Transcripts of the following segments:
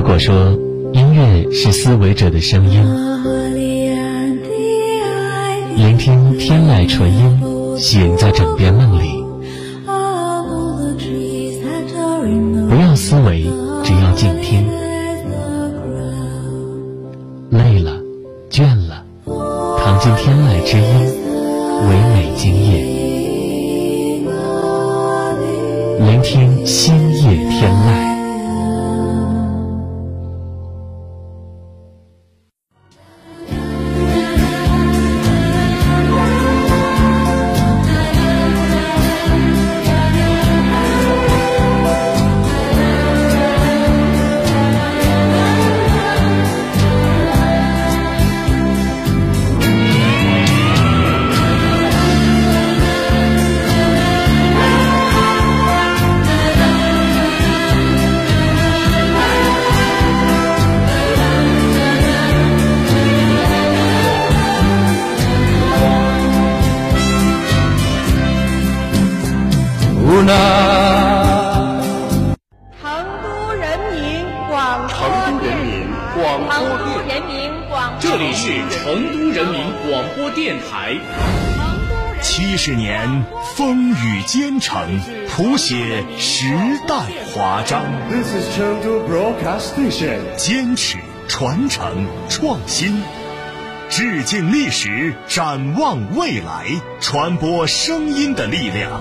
如果说音乐是思维者的声音，聆听天籁纯音，醒在枕边梦里。不要思维，只要静听。累了，倦了，躺进天籁之音，唯美今夜，聆听星夜天籁。无奈。成都人民广成都人民广播成都电人民广这里是成都人民广播电台。七十年风雨兼程，谱写时代华章，This is Chengdu Broadcast Station. 坚持传承创新，致敬历史，展望未来，传播声音的力量。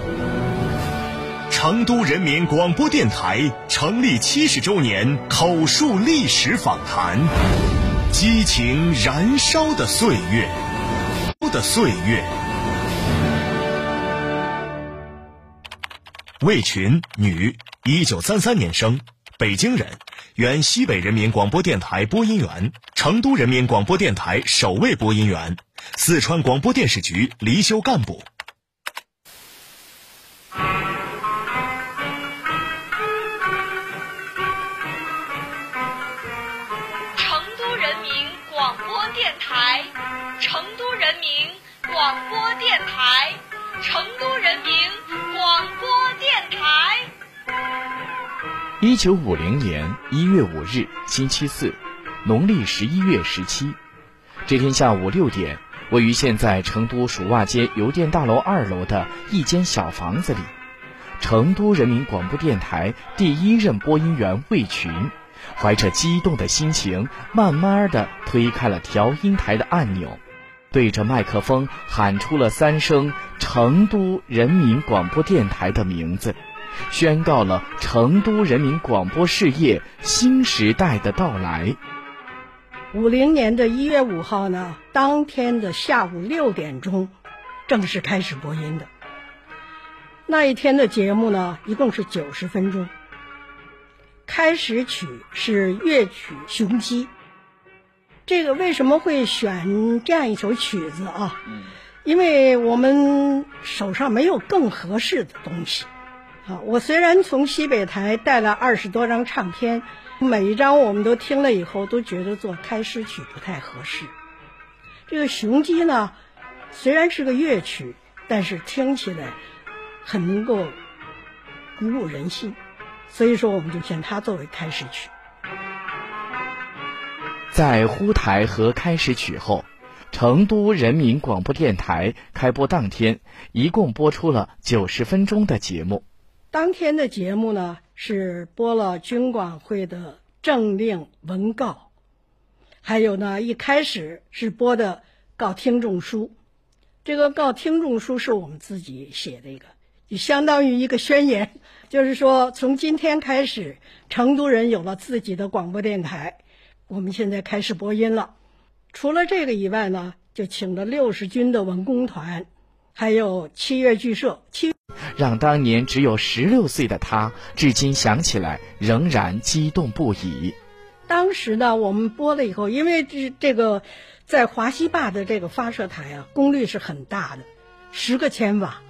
成都人民广播电台成立七十周年口述历史访谈，激情燃烧的岁月，的岁月。魏群，女，一九三三年生，北京人，原西北人民广播电台播音员，成都人民广播电台首位播音员，四川广播电视局离休干部。电台，成都人民广播电台，成都人民广播电台。一九五零年一月五日，星期四，农历十一月十七，这天下午六点，位于现在成都蜀袜街邮电大楼二楼的一间小房子里，成都人民广播电台第一任播音员魏群，怀着激动的心情，慢慢的推开了调音台的按钮，对着麦克风喊出了三声成都人民广播电台的名字。宣告了成都人民广播事业新时代的到来。五零年的一月五号呢，当天的下午六点钟，正式开始播音的。那一天的节目呢，一共是九十分钟。开始曲是乐曲《雄鸡》，这个为什么会选这样一首曲子啊？因为我们手上没有更合适的东西。啊，我虽然从西北台带了二十多张唱片，每一张我们都听了以后，都觉得做开始曲不太合适。这个雄鸡呢，虽然是个乐曲，但是听起来很能够鼓舞人心，所以说我们就选它作为开始曲。在呼台和开始曲后，成都人民广播电台开播当天，一共播出了九十分钟的节目。当天的节目呢是播了军管会的政令文告，还有呢一开始是播的告听众书，这个告听众书是我们自己写的一个，就相当于一个宣言，就是说从今天开始，成都人有了自己的广播电台，我们现在开始播音了。除了这个以外呢，就请了六十军的文工团，还有七月剧社七。让当年只有十六岁的他，至今想起来仍然激动不已。当时呢，我们播了以后，因为这这个在华西坝的这个发射台啊，功率是很大的，十个千瓦。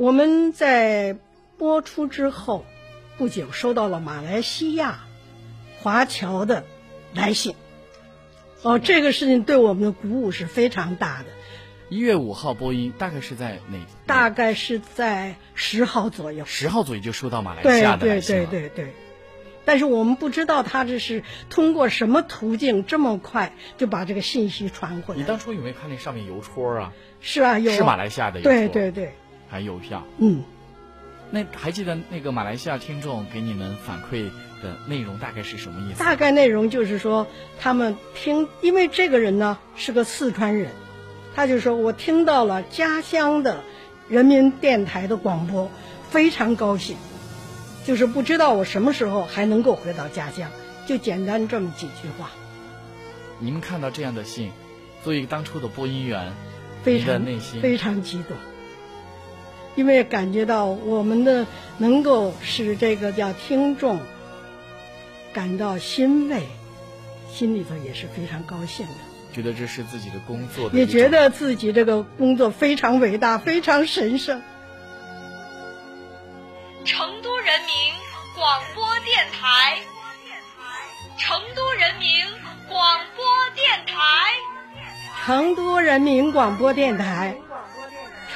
我们在播出之后不久，收到了马来西亚华侨的来信。哦，这个事情对我们的鼓舞是非常大的。一月五号播音，大概是在哪？大概是在十号左右。十号左右就收到马来西亚的来对信了。对对对。但是我们不知道他这是通过什么途径这么快就把这个信息传回来。你当初有没有看那上面邮戳啊？是啊，有是马来西亚的邮戳，对对对，还邮票。嗯，那还记得那个马来西亚听众给你们反馈的内容大概是什么意思？大概内容就是说，他们听，因为这个人呢是个四川人，他就说我听到了家乡的人民电台的广播，非常高兴，就是不知道我什么时候还能够回到家乡，就简单这么几句话。你们看到这样的信，作为当初的播音员，非常内心非常激动，因为感觉到我们的能够使这个叫听众感到欣慰，心里头也是非常高兴的，觉得这是自己的工作的也觉得自己这个工作非常伟大，非常神圣。成都人民广播电台，成都人民广播电台，成都人民广播电台，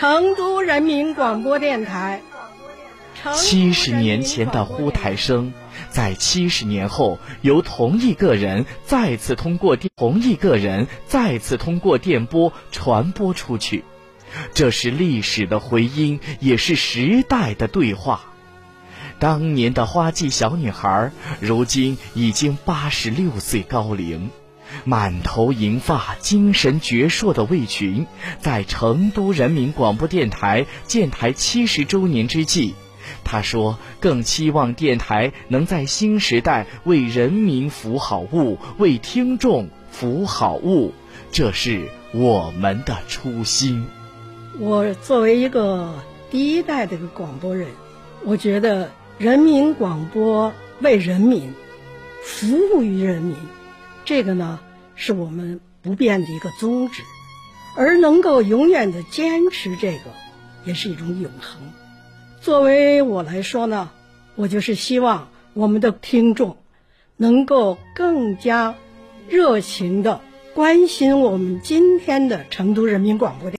成都人民广播电台。七十年前的呼台声，在七十年后由同一个人再次通过电同一个人再次通过电波传播出去，这是历史的回音，也是时代的对话。当年的花季小女孩，如今已经八十六岁高龄，满头银发、精神矍铄的魏群，在成都人民广播电台建台七十周年之际，他说：“更期望电台能在新时代为人民服好务，为听众服好务，这是我们的初心。”我作为一个第一代的一个广播人，我觉得人民广播为人民，服务于人民，这个呢是我们不变的一个宗旨，而能够永远的坚持这个，也是一种永恒。作为我来说呢，我就是希望我们的听众能够更加热情的关心我们今天的成都人民广播电。